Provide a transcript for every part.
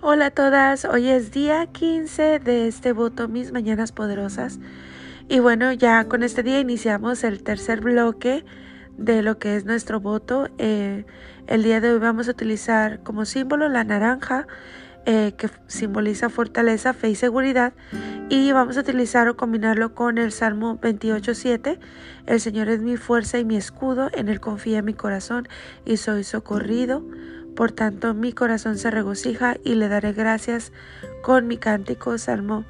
Hola a todas, hoy es día 15 de este voto Mis Mañanas Poderosas y bueno, ya con este día iniciamos el tercer bloque de lo que es nuestro voto. Eh, el día de hoy vamos a utilizar como símbolo la naranja eh, que simboliza fortaleza, fe y seguridad y vamos a utilizar o combinarlo con el Salmo 28.7. El Señor es mi fuerza y mi escudo, en Él confía mi corazón y soy socorrido. Por tanto, mi corazón se regocija y le daré gracias con mi cántico, Salmo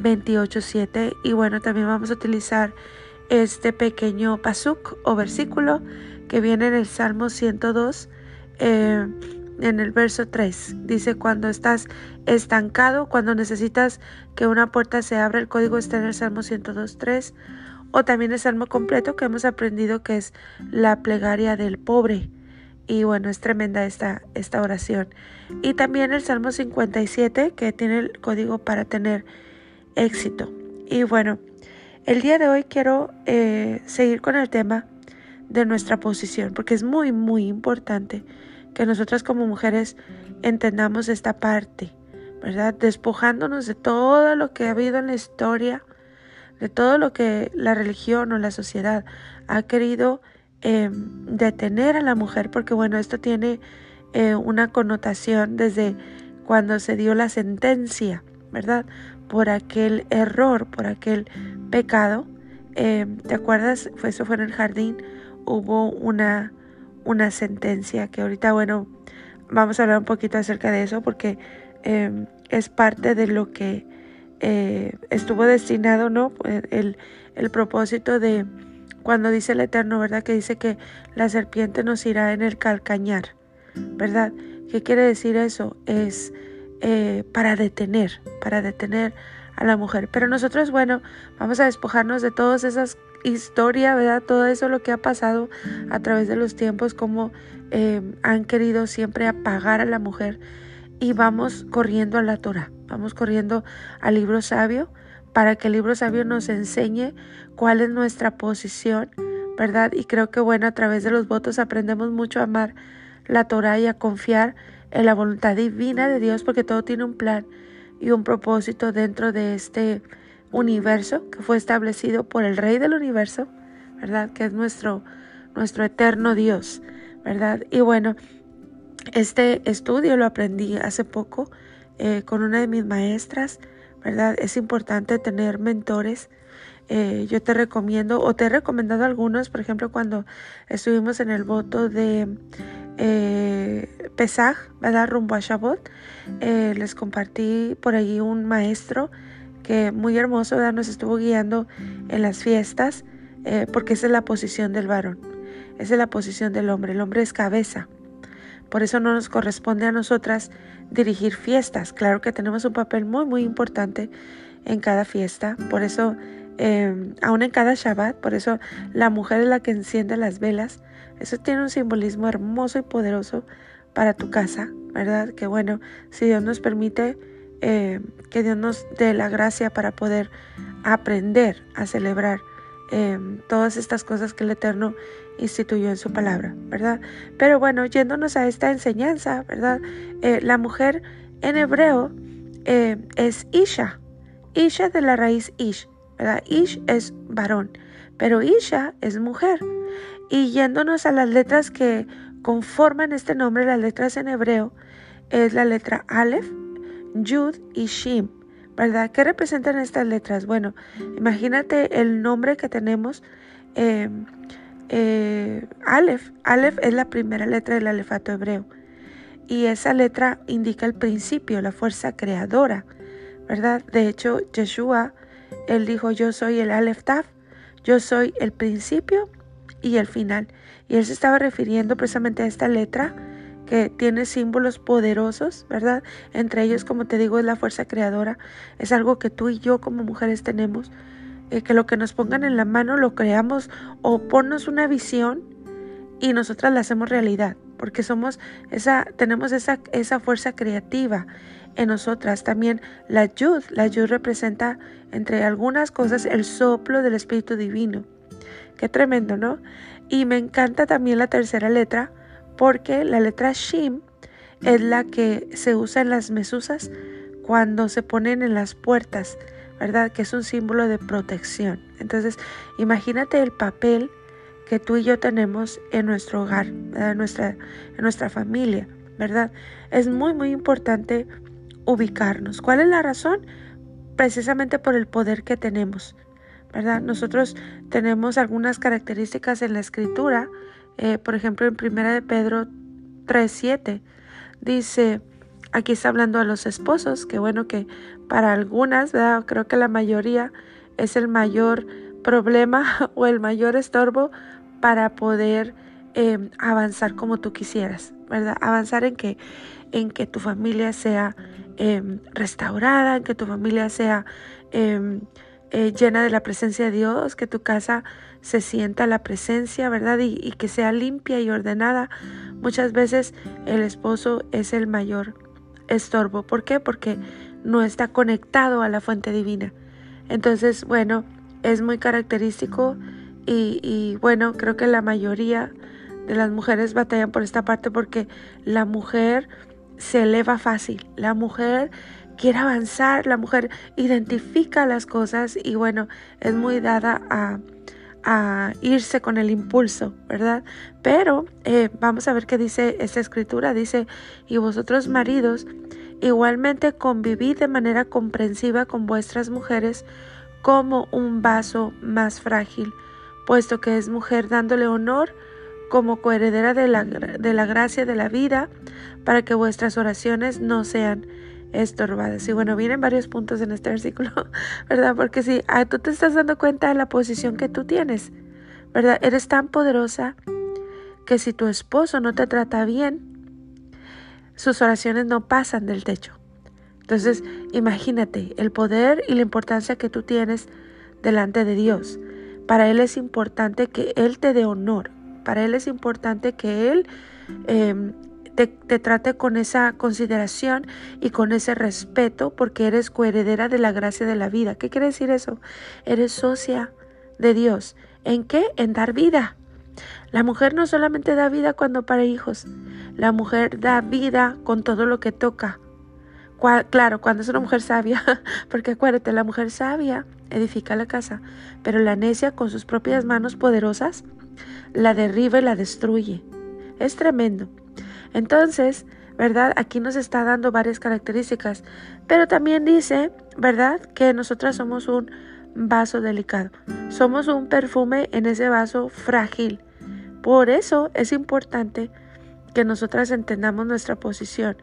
28.7. Y bueno, también vamos a utilizar este pequeño pasuk o versículo que viene en el Salmo 102, eh, en el verso 3. Dice, cuando estás estancado, cuando necesitas que una puerta se abra, el código está en el Salmo 102.3. O también el Salmo completo que hemos aprendido que es la plegaria del pobre. Y bueno, es tremenda esta, esta oración. Y también el Salmo 57, que tiene el código para tener éxito. Y bueno, el día de hoy quiero eh, seguir con el tema de nuestra posición, porque es muy, muy importante que nosotras como mujeres entendamos esta parte, ¿verdad? Despojándonos de todo lo que ha habido en la historia, de todo lo que la religión o la sociedad ha querido Em, detener a la mujer, porque bueno, esto tiene eh, una connotación desde cuando se dio la sentencia, ¿verdad? Por aquel error, por aquel pecado. Em, ¿Te acuerdas? Fue, eso fue en el jardín. Hubo una, una sentencia que ahorita, bueno, vamos a hablar un poquito acerca de eso porque em, es parte de lo que eh, estuvo destinado, ¿no? El, el propósito de cuando dice el Eterno, ¿verdad? Que dice que la serpiente nos irá en el calcañar, ¿verdad? ¿Qué quiere decir eso? Es eh, para detener, para detener a la mujer. Pero nosotros, bueno, vamos a despojarnos de todas esas historias, ¿verdad? Todo eso lo que ha pasado a través de los tiempos, como eh, han querido siempre apagar a la mujer. Y vamos corriendo a la Torah, vamos corriendo al libro sabio, para que el libro sabio nos enseñe cuál es nuestra posición, ¿verdad? Y creo que bueno, a través de los votos aprendemos mucho a amar la Torah y a confiar en la voluntad divina de Dios porque todo tiene un plan y un propósito dentro de este universo que fue establecido por el Rey del universo, ¿verdad? Que es nuestro, nuestro eterno Dios, ¿verdad? Y bueno, este estudio lo aprendí hace poco eh, con una de mis maestras, Es importante tener mentores. Eh, yo te recomiendo, o te he recomendado algunos, por ejemplo, cuando estuvimos en el voto de eh, Pesaj, ¿verdad? Rumbo a Shabbat, eh, les compartí por allí un maestro que muy hermoso, ¿verdad? Nos estuvo guiando en las fiestas, porque esa es la posición del varón, esa es la posición del hombre, el hombre es cabeza. Por eso no nos corresponde a nosotras dirigir fiestas. Claro que tenemos un papel muy, muy importante en cada fiesta. Por eso, eh, aún en cada Shabbat, por eso la mujer es la que enciende las velas. Eso tiene un simbolismo hermoso y poderoso para tu casa, ¿verdad? Que bueno, si Dios nos permite, eh, que Dios nos dé la gracia para poder aprender a celebrar eh, todas estas cosas que el Eterno instituyó en su palabra, ¿verdad? Pero bueno, yéndonos a esta enseñanza, ¿verdad? Eh, la mujer en hebreo eh, es Isha, Isha de la raíz Ish, ¿verdad? Ish es varón, pero Isha es mujer. Y yéndonos a las letras que conforman este nombre, las letras en hebreo, es la letra Aleph, Yud y Shim, ¿verdad? ¿Qué representan estas letras? Bueno, imagínate el nombre que tenemos. Eh, eh, Aleph. Aleph es la primera letra del alefato hebreo. Y esa letra indica el principio, la fuerza creadora, ¿verdad? De hecho, Yeshua, él dijo, yo soy el Aleph Taf, yo soy el principio y el final. Y él se estaba refiriendo precisamente a esta letra que tiene símbolos poderosos, ¿verdad? Entre ellos, como te digo, es la fuerza creadora. Es algo que tú y yo como mujeres tenemos eh, que lo que nos pongan en la mano lo creamos o ponnos una visión y nosotras la hacemos realidad, porque somos esa, tenemos esa, esa fuerza creativa en nosotras. También la yud, la yud representa, entre algunas cosas, el soplo del Espíritu Divino. Qué tremendo, ¿no? Y me encanta también la tercera letra, porque la letra Shim es la que se usa en las mesuzas cuando se ponen en las puertas, ¿verdad? Que es un símbolo de protección. Entonces, imagínate el papel que tú y yo tenemos en nuestro hogar, En, nuestra, en nuestra familia, ¿verdad? Es muy, muy importante ubicarnos. ¿Cuál es la razón? Precisamente por el poder que tenemos, ¿verdad? Nosotros tenemos algunas características en la escritura, eh, por ejemplo, en Primera de Pedro 3.7, dice, aquí está hablando a los esposos, que bueno que para algunas, ¿verdad? creo que la mayoría es el mayor problema o el mayor estorbo para poder em, avanzar como tú quisieras, ¿verdad? Avanzar en que, en que tu familia sea em, restaurada, en que tu familia sea em, eh, llena de la presencia de Dios, que tu casa se sienta la presencia, ¿verdad? Y, y, que sea limpia y ordenada. Muchas veces el esposo es el mayor estorbo. ¿Por qué? Porque no está conectado a la fuente divina. Entonces, bueno, es muy característico y, bueno, creo que la mayoría de las mujeres batallan por esta parte porque la mujer se eleva fácil, la mujer quiere avanzar, la mujer identifica las cosas y bueno, es muy dada a, irse con el impulso, ¿verdad? Pero eh, vamos a ver qué dice esta escritura, dice, y vosotros maridos, igualmente convivid de manera comprensiva con vuestras mujeres como un vaso más frágil puesto que es mujer dándole honor como coheredera de la, de la gracia de la vida, para que vuestras oraciones no sean estorbadas. Y bueno, vienen varios puntos en este versículo, ¿verdad? Porque si ah, tú te estás dando cuenta de la posición que tú tienes, ¿verdad? Eres tan poderosa que si tu esposo no te trata bien, sus oraciones no pasan del techo. Entonces, imagínate el poder y la importancia que tú tienes delante de Dios. Para Él es importante que Él te dé honor. Para Él es importante que Él em, te, trate con esa consideración y con ese respeto porque eres coheredera de la gracia de la vida. ¿Qué quiere decir eso? Eres socia de Dios. ¿En qué? En dar vida. La mujer no solamente da vida cuando para hijos, la mujer da vida con todo lo que toca. Claro, cuando es una mujer sabia, porque acuérdate, la mujer sabia edifica la casa, pero la necia con sus propias manos poderosas la derriba y la destruye. Es tremendo. Entonces, ¿verdad? Aquí nos está dando varias características, pero también dice, ¿verdad? Que nosotras somos un vaso delicado. Somos un perfume en ese vaso frágil. Por eso es importante que nosotras entendamos nuestra posición,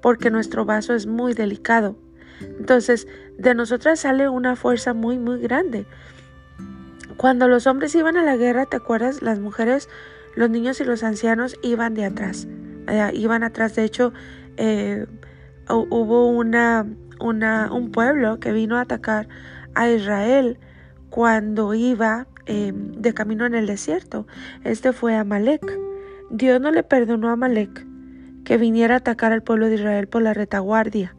porque nuestro vaso es muy delicado. Entonces, de nosotras sale una fuerza muy, muy grande. Cuando los hombres iban a la guerra, ¿te acuerdas? Las mujeres, los niños y los ancianos iban de atrás. iban atrás. De hecho, eh, hubo una, un pueblo que vino a atacar a Israel cuando iba em, de camino en el desierto. Este fue Amalek. Dios no le perdonó a Amalek que viniera a atacar al pueblo de Israel por la retaguardia.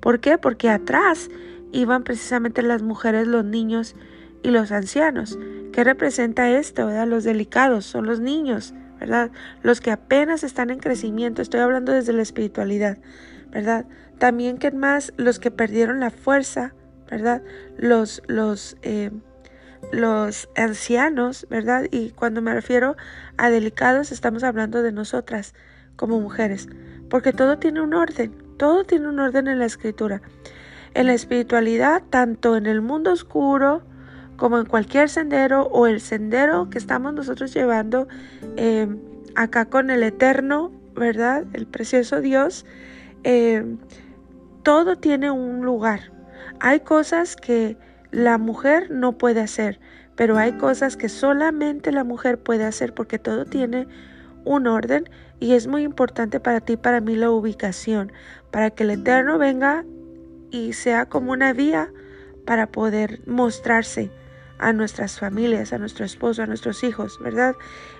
¿Por qué? Porque atrás iban precisamente las mujeres, los niños y los ancianos. ¿Qué representa esto? ¿verdad? Los delicados son los niños, ¿verdad? Los que apenas están en crecimiento. Estoy hablando desde la espiritualidad, ¿verdad? También que más los que perdieron la fuerza, ¿verdad? Los, los, eh, los ancianos, ¿verdad? Y cuando me refiero a delicados, estamos hablando de nosotras como mujeres, porque todo tiene un orden, todo tiene un orden en la escritura. En la espiritualidad, tanto en el mundo oscuro como en cualquier sendero o el sendero que estamos nosotros llevando eh, acá con el eterno, ¿verdad? El precioso Dios, eh, todo tiene un lugar. Hay cosas que la mujer no puede hacer, pero hay cosas que solamente la mujer puede hacer porque todo tiene un orden y es muy importante para ti, para mí la ubicación, para que el Eterno venga y sea como una vía para poder mostrarse a nuestras familias, a nuestro esposo, a nuestros hijos, ¿verdad?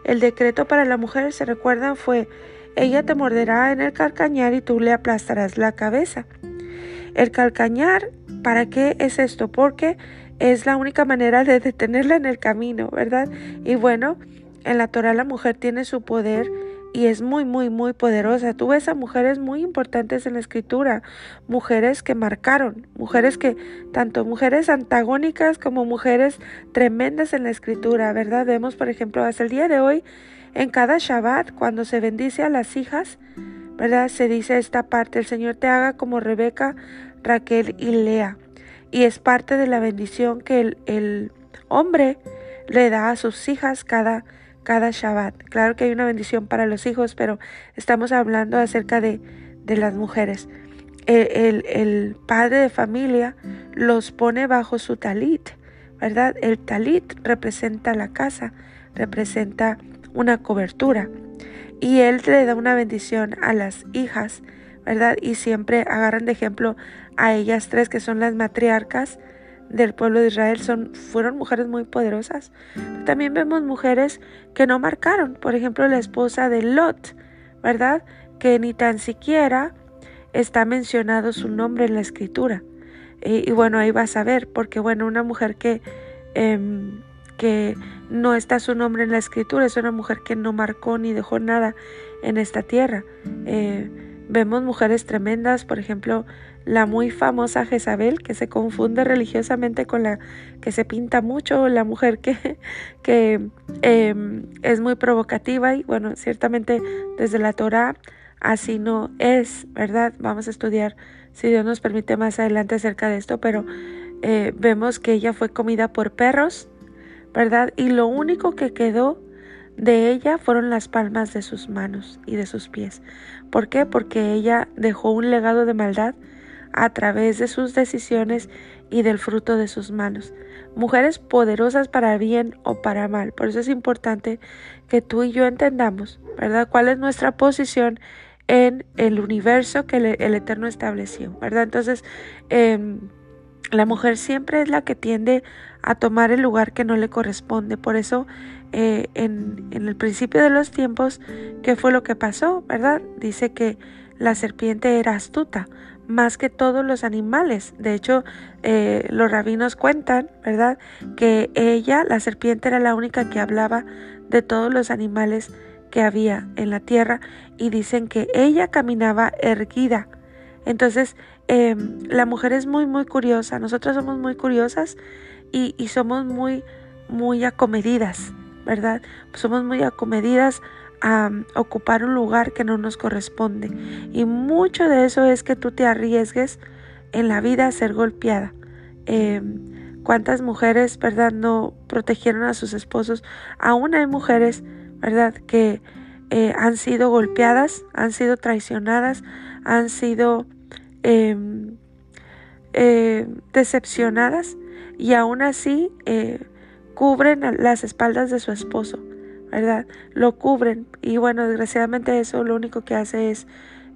El decreto para la mujer, se recuerdan, fue, ella te morderá en el calcañar y tú le aplastarás la cabeza. El calcañar, ¿para qué es esto? Porque es la única manera de detenerla en el camino, ¿verdad? Y bueno, en la Torah la mujer tiene su poder y es muy, muy, muy poderosa. Tú ves a mujeres muy importantes en la escritura, mujeres que marcaron, mujeres que, tanto mujeres antagónicas como mujeres tremendas en la escritura, ¿verdad? Vemos, por ejemplo, hasta el día de hoy, en cada Shabbat, cuando se bendice a las hijas, ¿verdad? Se dice esta parte, el Señor te haga como Rebeca, Raquel y Lea. Y es parte de la bendición que el, el hombre le da a sus hijas cada cada Shabbat. Claro que hay una bendición para los hijos, pero estamos hablando acerca de, de las mujeres. El, el, padre de familia los pone bajo su talit, ¿verdad? El talit representa la casa, representa una cobertura. Y él le da una bendición a las hijas, ¿verdad? Y siempre agarran de ejemplo a ellas tres que son las matriarcas del pueblo de Israel son, fueron mujeres muy poderosas. También vemos mujeres que no marcaron, por ejemplo la esposa de Lot, ¿verdad? Que ni tan siquiera está mencionado su nombre en la escritura. Y, bueno, ahí vas a ver, porque bueno, una mujer que, em, que no está su nombre en la escritura es una mujer que no marcó ni dejó nada en esta tierra. Eh, vemos mujeres tremendas, por ejemplo, la muy famosa Jezabel, que se confunde religiosamente con la que se pinta mucho, la mujer que, que em, es muy provocativa y bueno, ciertamente desde la Torah así no es, ¿verdad? Vamos a estudiar, si Dios nos permite, más adelante acerca de esto, pero eh, vemos que ella fue comida por perros, ¿verdad? Y lo único que quedó de ella fueron las palmas de sus manos y de sus pies. ¿Por qué? Porque ella dejó un legado de maldad a través de sus decisiones y del fruto de sus manos. Mujeres poderosas para bien o para mal. Por eso es importante que tú y yo entendamos, ¿verdad? ¿Cuál es nuestra posición en el universo que el, Eterno estableció, ¿verdad? Entonces, em, la mujer siempre es la que tiende a tomar el lugar que no le corresponde. Por eso, eh, en, el principio de los tiempos, ¿qué fue lo que pasó, verdad? Dice que la serpiente era astuta más que todos los animales. De hecho, eh, los rabinos cuentan, ¿verdad?, que ella, la serpiente, era la única que hablaba de todos los animales que había en la tierra y dicen que ella caminaba erguida. Entonces, em, la mujer es muy, muy curiosa. Nosotros somos muy curiosas y, y somos muy, muy acomedidas, ¿verdad? Somos muy acomedidas a ocupar un lugar que no nos corresponde. Y mucho de eso es que tú te arriesgues en la vida a ser golpeada. Em, ¿Cuántas mujeres, verdad, no protegieron a sus esposos? Aún hay mujeres, verdad, que eh, han sido golpeadas, han sido traicionadas, han sido em, eh, decepcionadas y aún así eh, cubren las espaldas de su esposo. ¿verdad? Lo cubren y bueno, desgraciadamente eso lo único que hace es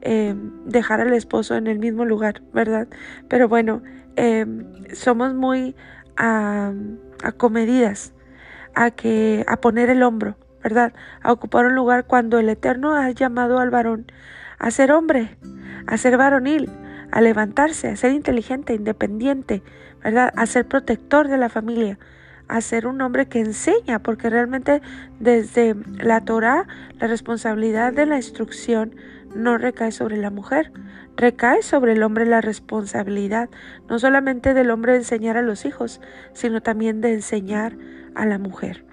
em, dejar al esposo en el mismo lugar, ¿verdad? Pero bueno, em, somos muy acomedidas a que a poner el hombro, ¿verdad? A ocupar un lugar cuando el Eterno ha llamado al varón a ser hombre, a ser varonil, a levantarse, a ser inteligente, independiente, ¿verdad? A ser protector de la familia, a ser un hombre que enseña, porque realmente desde la Torah la responsabilidad de la instrucción no recae sobre la mujer, recae sobre el hombre la responsabilidad, no solamente del hombre de enseñar a los hijos, sino también de enseñar a la mujer,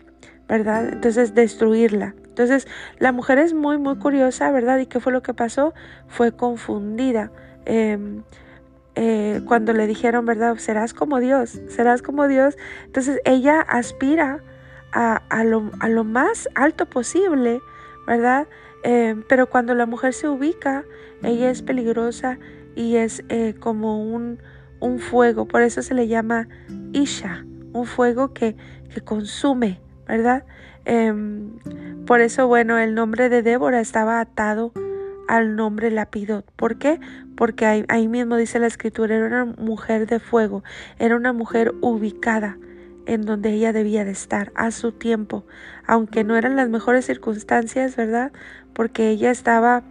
¿verdad? Entonces, destruirla. Entonces, la mujer es muy, muy curiosa, ¿verdad? ¿Y qué fue lo que pasó? Fue confundida. Em, eh, cuando le dijeron, ¿verdad? Serás como Dios, serás como Dios. Entonces ella aspira a, lo, más alto posible, ¿verdad? Eh, pero cuando la mujer se ubica, ella es peligrosa y es eh, como un, un, fuego, por eso se le llama Isha, un fuego que, que consume, ¿verdad? Em, por eso, bueno, el nombre de Débora estaba atado al nombre Lapidot. ¿Por qué? Porque ahí, mismo dice la escritura, era una mujer de fuego, era una mujer ubicada en donde ella debía de estar a su tiempo, aunque no eran las mejores circunstancias, ¿verdad? Porque ella estaba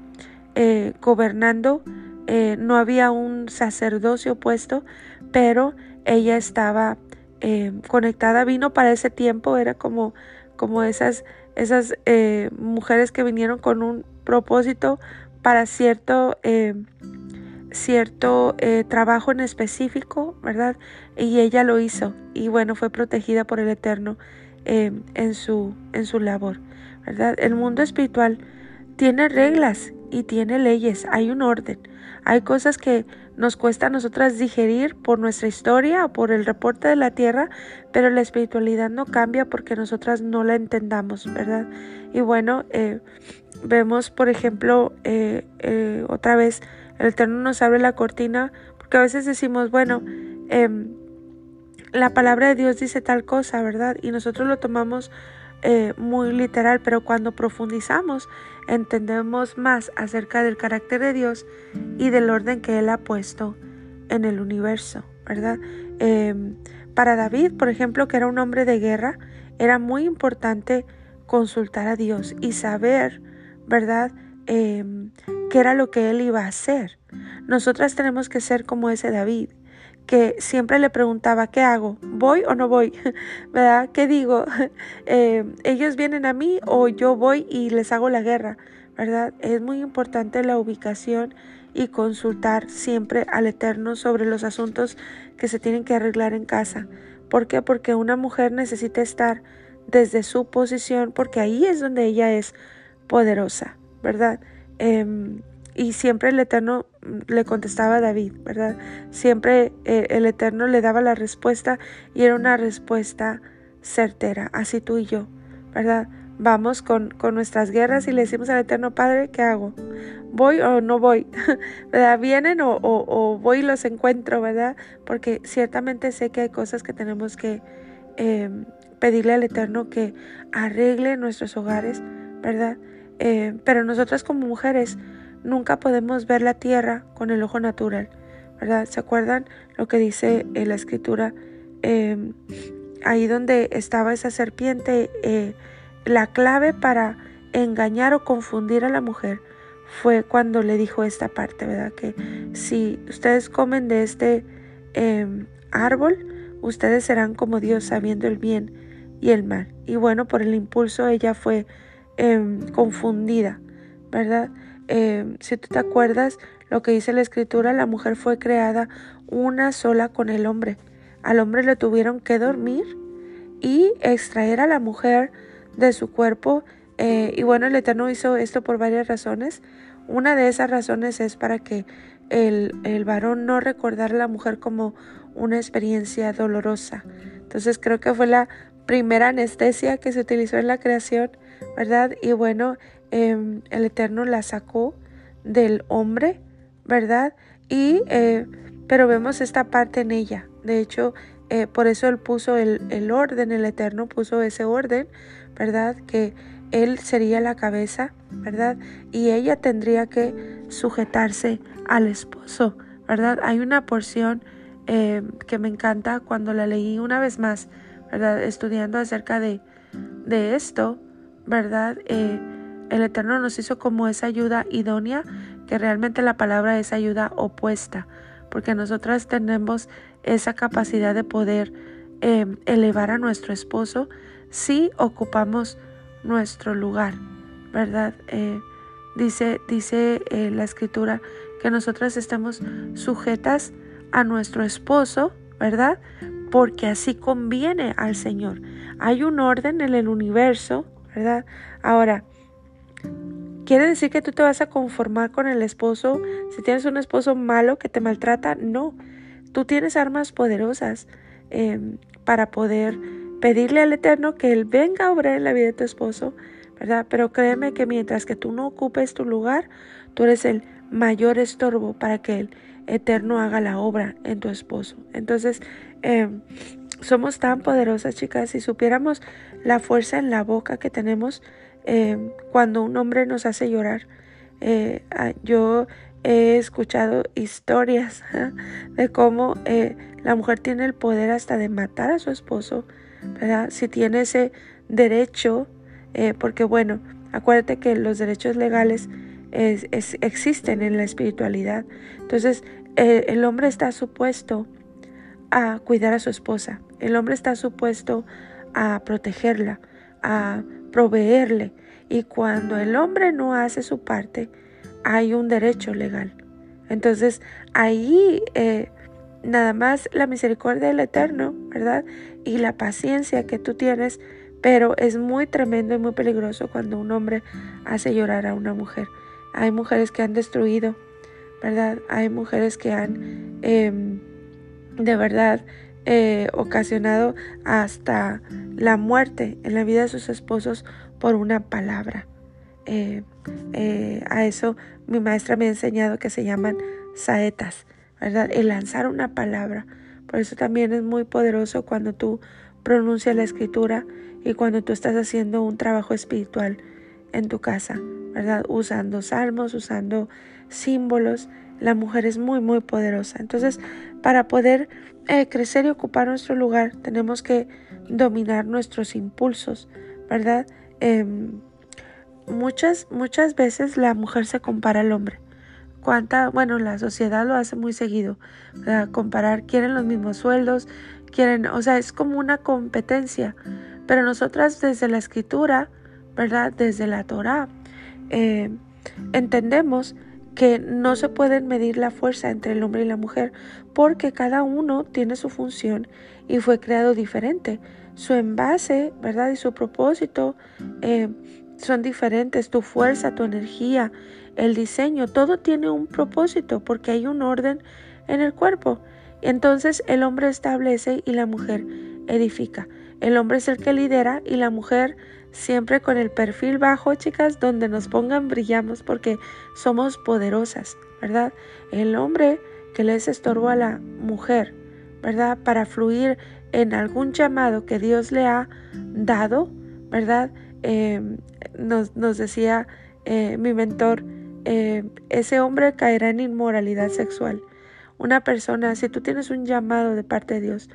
eh, gobernando, eh, no había un sacerdocio puesto, pero ella estaba eh, conectada, vino para ese tiempo, era como, como esas esas mujeres que vinieron con un propósito para cierto, eh, cierto eh, trabajo en específico, ¿verdad? Y ella lo hizo y bueno, fue protegida por el Eterno en, su, en su labor, ¿verdad? El mundo espiritual tiene reglas y tiene leyes, hay un orden. Hay cosas que nos cuesta a nosotras digerir por nuestra historia o por el reporte de la tierra, pero la espiritualidad no cambia porque nosotras no la entendamos, ¿verdad? Y bueno, eh, vemos, por ejemplo, eh, eh, otra vez, el Eterno nos abre la cortina, porque a veces decimos, bueno, em, la palabra de Dios dice tal cosa, ¿verdad? Y nosotros lo tomamos muy literal, pero cuando profundizamos entendemos más acerca del carácter de Dios y del orden que Él ha puesto en el universo, ¿verdad? Em, para David, por ejemplo, que era un hombre de guerra, era muy importante consultar a Dios y saber, ¿verdad?, em, qué era lo que Él iba a hacer. Nosotras tenemos que ser como ese David, que siempre le preguntaba, ¿qué hago? ¿Voy o no voy? ¿Verdad? ¿Qué digo? Eh, ¿Ellos vienen a mí o yo voy y les hago la guerra? ¿Verdad? Es muy importante la ubicación y consultar siempre al Eterno sobre los asuntos que se tienen que arreglar en casa. ¿Por qué? Porque una mujer necesita estar desde su posición, porque ahí es donde ella es poderosa, ¿verdad? Em, y siempre el Eterno mm, le contestaba a David, ¿verdad? Siempre eh, el Eterno le daba la respuesta y era una respuesta certera, así tú y yo, ¿verdad? Vamos con, con nuestras guerras y le decimos al Eterno Padre, ¿qué hago? ¿Voy o no voy? ¿Verdad? ¿Vienen o, o, voy y los encuentro, verdad? Porque ciertamente sé que hay cosas que tenemos que em, pedirle al Eterno que arregle nuestros hogares, ¿verdad? Eh, pero nosotras como mujeres, nunca podemos ver la tierra con el ojo natural, ¿verdad? ¿Se acuerdan lo que dice en la escritura? Em, ahí donde estaba esa serpiente, eh, la clave para engañar o confundir a la mujer fue cuando le dijo esta parte, ¿verdad? Que si ustedes comen de este árbol, ustedes serán como Dios sabiendo el bien y el mal. Y bueno, por el impulso ella fue em, confundida, ¿verdad? Em, si tú te acuerdas lo que dice la escritura, la mujer fue creada una sola con el hombre. Al hombre le tuvieron que dormir y extraer a la mujer de su cuerpo. Eh, y bueno, el Eterno hizo esto por varias razones. Una de esas razones es para que el, el varón no recordara a la mujer como una experiencia dolorosa. Entonces creo que fue la primera anestesia que se utilizó en la creación, ¿verdad? Y bueno, Em, el Eterno la sacó del hombre, ¿verdad? Y, eh, pero vemos esta parte en ella. De hecho, eh, por eso Él puso el, el, orden, el Eterno puso ese orden, ¿verdad? Que Él sería la cabeza, ¿verdad? Y ella tendría que sujetarse al esposo, ¿verdad? Hay una porción em, que me encanta cuando la leí una vez más, ¿verdad? Estudiando acerca de, de esto, ¿verdad? Eh, el Eterno nos hizo como esa ayuda idónea, que realmente la palabra es ayuda opuesta, porque nosotras tenemos esa capacidad de poder em, elevar a nuestro esposo si ocupamos nuestro lugar, ¿verdad? Eh, dice dice eh, la escritura que nosotras estemos sujetas a nuestro esposo, ¿verdad? Porque así conviene al Señor. Hay un orden en el universo, ¿verdad? Ahora, ¿Quiere decir que tú te vas a conformar con el esposo si tienes un esposo malo que te maltrata? No, tú tienes armas poderosas em, para poder pedirle al Eterno que Él venga a obrar en la vida de tu esposo, ¿verdad? Pero créeme que mientras que tú no ocupes tu lugar, tú eres el mayor estorbo para que el Eterno haga la obra en tu esposo. Entonces, em, somos tan poderosas, chicas, si supiéramos la fuerza en la boca que tenemos, eh, cuando un hombre nos hace llorar. Eh, yo he escuchado historias de cómo eh, la mujer tiene el poder hasta de matar a su esposo, ¿verdad? Si tiene ese derecho, porque bueno, acuérdate que los derechos legales existen en la espiritualidad. Entonces, el hombre está supuesto a cuidar a su esposa, el hombre está supuesto a protegerla, a proveerle. Y cuando el hombre no hace su parte, hay un derecho legal. Entonces ahí eh, nada más la misericordia del Eterno, ¿verdad? Y la paciencia que tú tienes, pero es muy tremendo y muy peligroso cuando un hombre hace llorar a una mujer. Hay mujeres que han destruido, ¿verdad? Hay mujeres que han em, de verdad eh, ocasionado hasta la muerte en la vida de sus esposos por una palabra. Eh, eh, a eso mi maestra me ha enseñado que se llaman saetas, ¿verdad? El lanzar una palabra. Por eso también es muy poderoso cuando tú pronuncias la escritura y cuando tú estás haciendo un trabajo espiritual en tu casa, ¿verdad? Usando salmos, usando símbolos. La mujer es muy, muy poderosa. Entonces, para poder eh, crecer y ocupar nuestro lugar, tenemos que dominar nuestros impulsos, ¿verdad? Em, muchas, muchas veces la mujer se compara al hombre. Cuánta, bueno, la sociedad lo hace muy seguido. Comparar, quieren los mismos sueldos, quieren, o sea, es como una competencia. Pero nosotras desde la escritura, ¿verdad? Desde la Torah, eh, entendemos que no se pueden medir la fuerza entre el hombre y la mujer porque cada uno tiene su función y fue creado diferente. Su envase, ¿verdad? Y su propósito eh, son diferentes. Tu fuerza, tu energía, el diseño, todo tiene un propósito porque hay un orden en el cuerpo. Entonces el hombre establece y la mujer edifica. El hombre es el que lidera y la mujer siempre con el perfil bajo, chicas, donde nos pongan brillamos porque somos poderosas, ¿verdad? El hombre que les estorbo a la mujer, ¿verdad? Para fluir en algún llamado que Dios le ha dado, ¿verdad? Em, nos, decía eh, mi mentor, eh, ese hombre caerá en inmoralidad sexual. Una persona, si tú tienes un llamado de parte de Dios,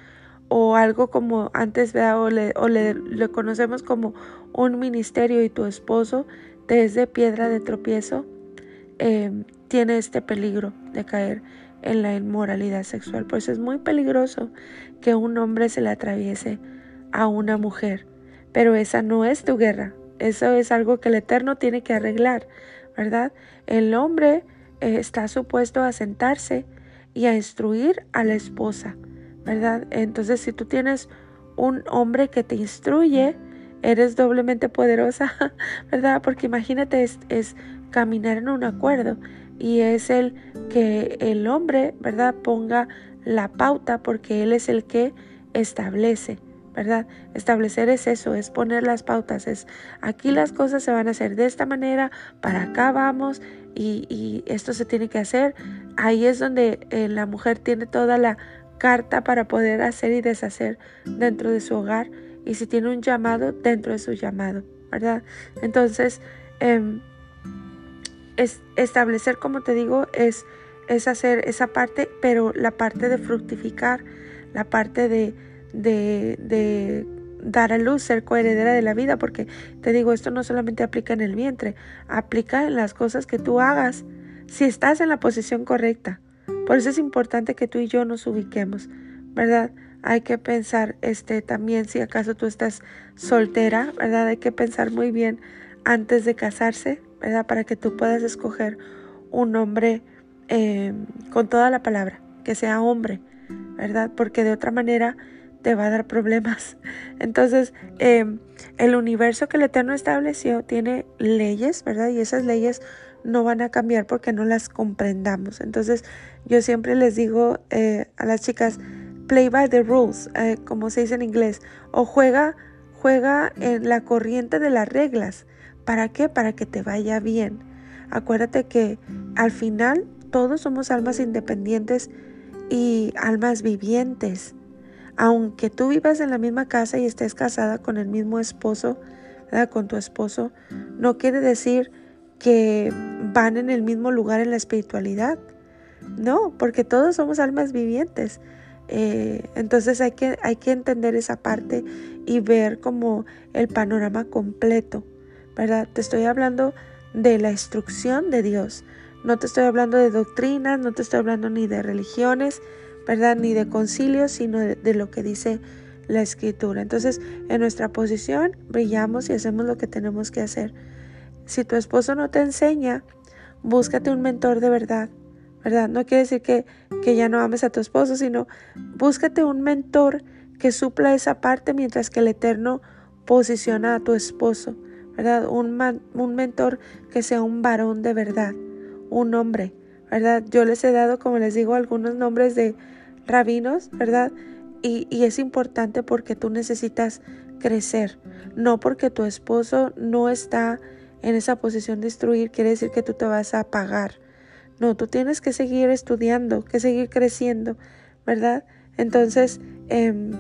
o algo como antes, ¿verdad? o, le, conocemos como un ministerio y tu esposo te es de piedra de tropiezo, em, tiene este peligro de caer en la inmoralidad sexual. Pues es muy peligroso que un hombre se le atraviese a una mujer. Pero esa no es tu guerra. Eso es algo que el Eterno tiene que arreglar, ¿verdad? El hombre eh, está supuesto a sentarse y a instruir a la esposa, ¿verdad? Entonces, si tú tienes un hombre que te instruye, eres doblemente poderosa, ¿verdad? Porque imagínate, es, caminar en un acuerdo y es el que el hombre, ¿verdad?, ponga la pauta porque él es el que establece, ¿verdad? Establecer es eso, es poner las pautas, es aquí las cosas se van a hacer de esta manera, para acá vamos y, esto se tiene que hacer. Ahí es donde eh, la mujer tiene toda la carta para poder hacer y deshacer dentro de su hogar y si tiene un llamado, dentro de su llamado, ¿verdad? Entonces, eh, es establecer, como te digo, es, es hacer esa parte, pero la parte de fructificar, la parte de, de, de dar a luz, ser coheredera de la vida, porque te digo, esto no solamente aplica en el vientre, aplica en las cosas que tú hagas, si estás en la posición correcta. Por eso es importante que tú y yo nos ubiquemos, ¿verdad? Hay que pensar este también si acaso tú estás soltera, ¿verdad? Hay que pensar muy bien antes de casarse, ¿verdad? Para que tú puedas escoger un hombre eh, con toda la palabra, que sea hombre, ¿verdad? Porque de otra manera te va a dar problemas. Entonces, em, el universo que el Eterno estableció tiene leyes, ¿verdad? Y esas leyes no van a cambiar porque no las comprendamos. Entonces, yo siempre les digo eh, a las chicas, play by the rules, eh, como se dice en inglés, o juega, juega en la corriente de las reglas. ¿Para qué? Para que te vaya bien. Acuérdate que al final todos somos almas independientes y almas vivientes. Aunque tú vivas en la misma casa y estés casada con el mismo esposo, con tu esposo, no quiere decir que van en el mismo lugar en la espiritualidad. No, porque todos somos almas vivientes. Eh, entonces hay que, hay que entender esa parte y ver como el panorama completo. ¿verdad? Te estoy hablando de la instrucción de Dios. No te estoy hablando de doctrinas, no te estoy hablando ni de religiones, ¿verdad? Ni de concilios, sino de, lo que dice la escritura. Entonces, en nuestra posición brillamos y hacemos lo que tenemos que hacer. Si tu esposo no te enseña, búscate un mentor de verdad, ¿verdad? No quiere decir que, que ya no ames a tu esposo, sino búscate un mentor que supla esa parte mientras que el Eterno posiciona a tu esposo, ¿verdad? Un, un mentor que sea un varón de verdad, un hombre, ¿verdad? Yo les he dado, como les digo, algunos nombres de rabinos, ¿verdad? Y, y es importante porque tú necesitas crecer, no porque tu esposo no está en esa posición de instruir, quiere decir que tú te vas a apagar. No, tú tienes que seguir estudiando, que seguir creciendo, ¿verdad? Entonces, em,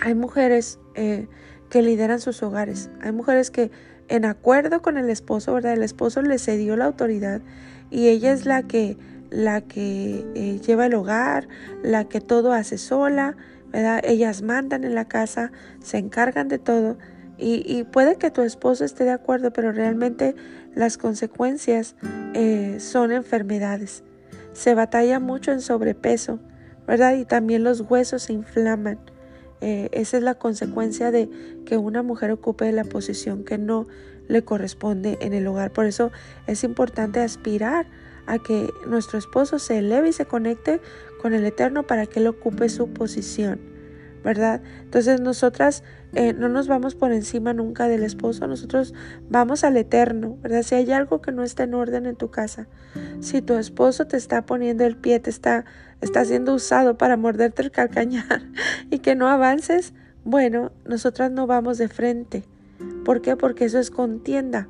hay mujeres eh, que lideran sus hogares, hay mujeres que en acuerdo con el esposo, ¿verdad? El esposo le cedió la autoridad y ella es la que, la que eh, lleva el hogar, la que todo hace sola, ¿verdad? Ellas mandan en la casa, se encargan de todo y, puede que tu esposo esté de acuerdo, pero realmente las consecuencias eh, son enfermedades. Se batalla mucho en sobrepeso, ¿verdad? Y también los huesos se inflaman. Eh, esa es la consecuencia de que una mujer ocupe la posición que no le corresponde en el hogar. Por eso es importante aspirar a que nuestro esposo se eleve y se conecte con el Eterno para que él ocupe su posición, ¿verdad? Entonces nosotras eh, no nos vamos por encima nunca del esposo, nosotros vamos al Eterno, ¿verdad? Si hay algo que no está en orden en tu casa, si tu esposo te está poniendo el pie, te está, está siendo usado para morderte el calcañar y que no avances, bueno, nosotras no vamos de frente ¿Por qué? Porque eso es contienda.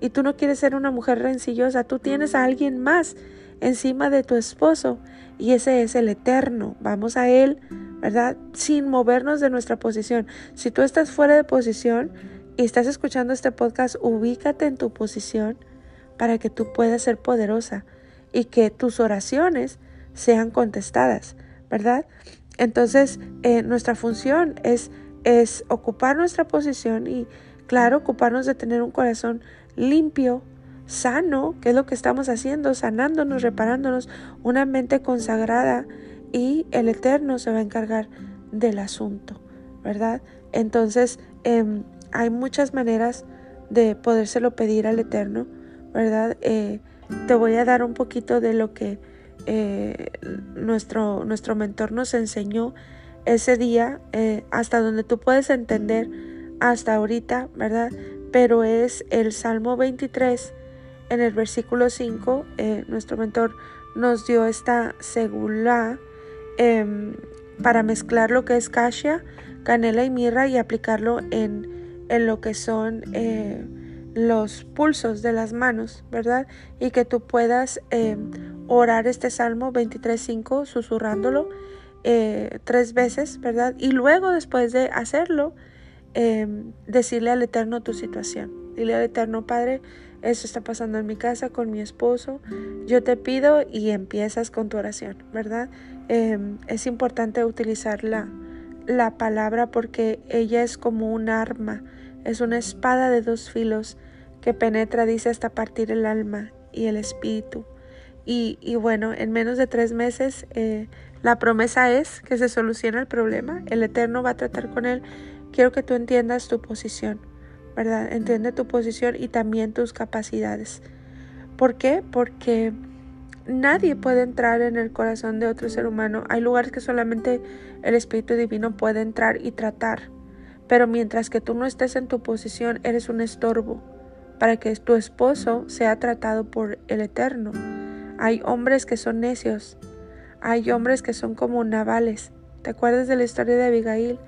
Y tú no quieres ser una mujer rencillosa, tú tienes a alguien más encima de tu esposo y ese es el eterno. Vamos a él, ¿verdad? Sin movernos de nuestra posición. Si tú estás fuera de posición y estás escuchando este podcast, ubícate en tu posición para que tú puedas ser poderosa y que tus oraciones sean contestadas, ¿verdad? Entonces, eh, nuestra función es es ocupar nuestra posición y, claro, ocuparnos de tener un corazón limpio, sano, que es lo que estamos haciendo, sanándonos, reparándonos, una mente consagrada y el Eterno se va a encargar del asunto, ¿verdad? Entonces, em, hay muchas maneras de podérselo pedir al Eterno, ¿verdad? Eh, te voy a dar un poquito de lo que eh, nuestro, nuestro mentor nos enseñó ese día eh, hasta donde tú puedes entender hasta ahorita, ¿verdad? Pero es el Salmo 23 en el versículo 5, eh, nuestro mentor nos dio esta segula em, para mezclar lo que es cassia, canela y mirra y aplicarlo en, en lo que son eh, los pulsos de las manos, ¿verdad? Y que tú puedas em, orar este Salmo 23.5 susurrándolo eh, tres veces, ¿verdad? Y luego después de hacerlo, em, decirle al Eterno tu situación. Dile al Eterno, Padre, esto está pasando en mi casa con mi esposo. Yo te pido y empiezas con tu oración, ¿verdad? Em, es importante utilizar la, la palabra porque ella es como un arma, es una espada de dos filos que penetra, dice, hasta partir el alma y el espíritu. Y, y bueno, en menos de tres meses eh, la promesa es que se soluciona el problema, el Eterno va a tratar con él. Quiero que tú entiendas tu posición, ¿verdad? Entiende tu posición y también tus capacidades. ¿Por qué? Porque nadie puede entrar en el corazón de otro ser humano. Hay lugares que solamente el Espíritu Divino puede entrar y tratar. Pero mientras que tú no estés en tu posición, eres un estorbo para que tu esposo sea tratado por el Eterno. Hay hombres que son necios hay hombres que son como navales. ¿Te acuerdas de la historia de Abigail?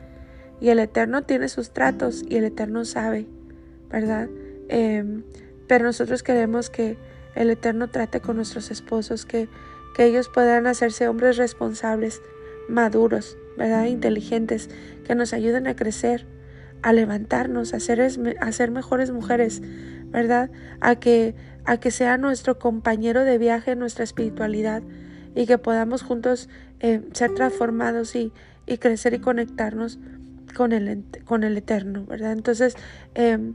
Y el Eterno tiene sus tratos y el Eterno sabe, ¿verdad? Em, pero nosotros queremos que el Eterno trate con nuestros esposos, que, que ellos puedan hacerse hombres responsables, maduros, ¿verdad? Inteligentes, que nos ayuden a crecer, a levantarnos, a ser, a ser mejores mujeres, ¿verdad? A que, a que sea nuestro compañero de viaje nuestra espiritualidad, y que podamos juntos eh, ser transformados y, y, crecer y conectarnos con el, con el Eterno, ¿verdad? Entonces, em,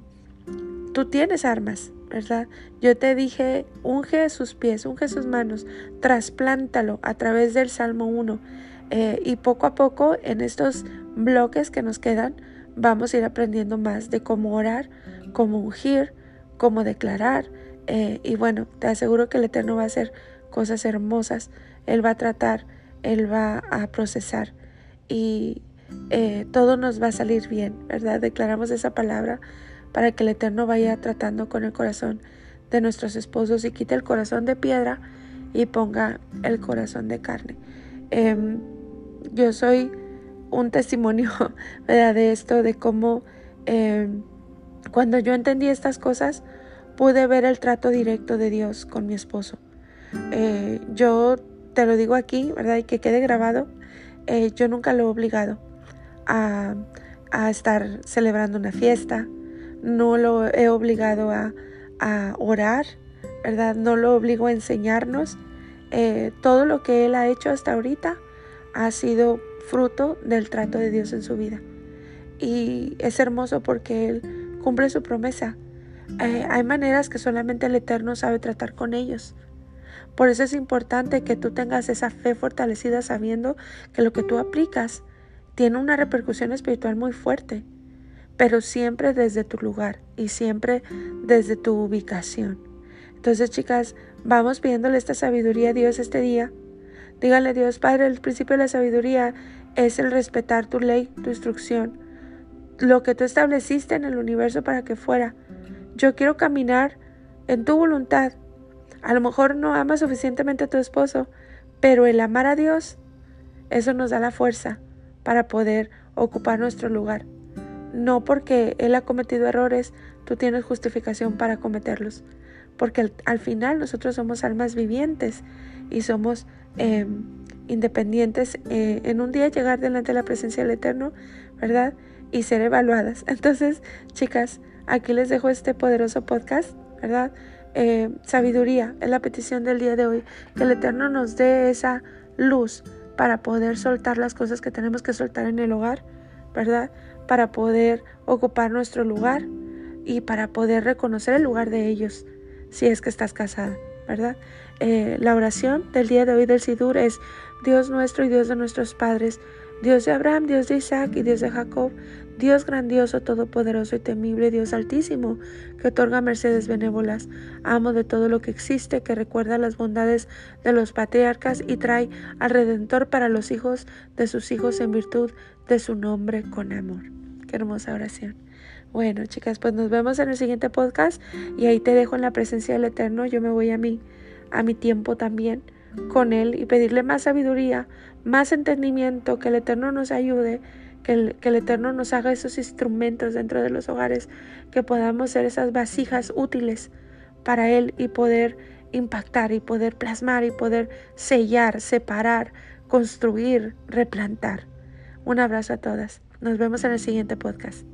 tú tienes armas, ¿verdad? Yo te dije, unge sus pies, unge sus manos, trasplántalo a través del Salmo 1. Eh, y poco a poco en estos bloques que nos quedan, vamos a ir aprendiendo más de cómo orar, cómo ungir, cómo declarar. Eh, y bueno, te aseguro que el Eterno va a hacer cosas hermosas. Él va a tratar, Él va a procesar y eh, todo nos va a salir bien, ¿verdad? Declaramos esa palabra para que el Eterno vaya tratando con el corazón de nuestros esposos y quite el corazón de piedra y ponga el corazón de carne. Em, yo soy un testimonio ¿verdad? de esto, de cómo em, cuando yo entendí estas cosas, pude ver el trato directo de Dios con mi esposo. Eh, yo te lo digo aquí, ¿verdad? Y que quede grabado, eh, yo nunca lo he obligado a, estar celebrando una fiesta, no lo he obligado a, a orar, ¿verdad? No lo obligo a enseñarnos. Eh, todo lo que Él ha hecho hasta ahorita ha sido fruto del trato de Dios en su vida. Y es hermoso porque Él cumple su promesa. Eh, hay maneras que solamente el Eterno sabe tratar con ellos. Por eso es importante que tú tengas esa fe fortalecida sabiendo que lo que tú aplicas tiene una repercusión espiritual muy fuerte, pero siempre desde tu lugar y siempre desde tu ubicación. Entonces, chicas, vamos pidiéndole esta sabiduría a Dios este día. Díganle Dios, Padre, el principio de la sabiduría es el respetar tu ley, tu instrucción, lo que tú estableciste en el universo para que fuera. Yo quiero caminar en tu voluntad. A lo mejor no amas suficientemente a tu esposo, pero el amar a Dios, eso nos da la fuerza para poder ocupar nuestro lugar. No porque Él ha cometido errores, tú tienes justificación para cometerlos. Porque al, final nosotros somos almas vivientes y somos em, independientes eh, en un día llegar delante de la presencia del Eterno, ¿verdad? Y ser evaluadas. Entonces, chicas, aquí les dejo este poderoso podcast, ¿verdad? Eh, sabiduría es la petición del día de hoy, que el Eterno nos dé esa luz para poder soltar las cosas que tenemos que soltar en el hogar, ¿verdad? Para poder ocupar nuestro lugar y para poder reconocer el lugar de ellos, si es que estás casada, ¿verdad? Eh, la oración del día de hoy del Sidur es Dios nuestro y Dios de nuestros padres, Dios de Abraham, Dios de Isaac y Dios de Jacob, Dios grandioso, todopoderoso y temible, Dios altísimo, que otorga mercedes benévolas, amo de todo lo que existe, que recuerda las bondades de los patriarcas y trae al Redentor para los hijos de sus hijos en virtud de su nombre con amor. Qué hermosa oración. Bueno, chicas, pues nos vemos en el siguiente podcast y ahí te dejo en la presencia del Eterno. Yo me voy a mí, a mi tiempo también con Él y pedirle más sabiduría, más entendimiento, que el Eterno nos ayude que el, Eterno nos haga esos instrumentos dentro de los hogares, que podamos ser esas vasijas útiles para Él y poder impactar y poder plasmar y poder sellar, separar, construir, replantar. Un abrazo a todas. Nos vemos en el siguiente podcast.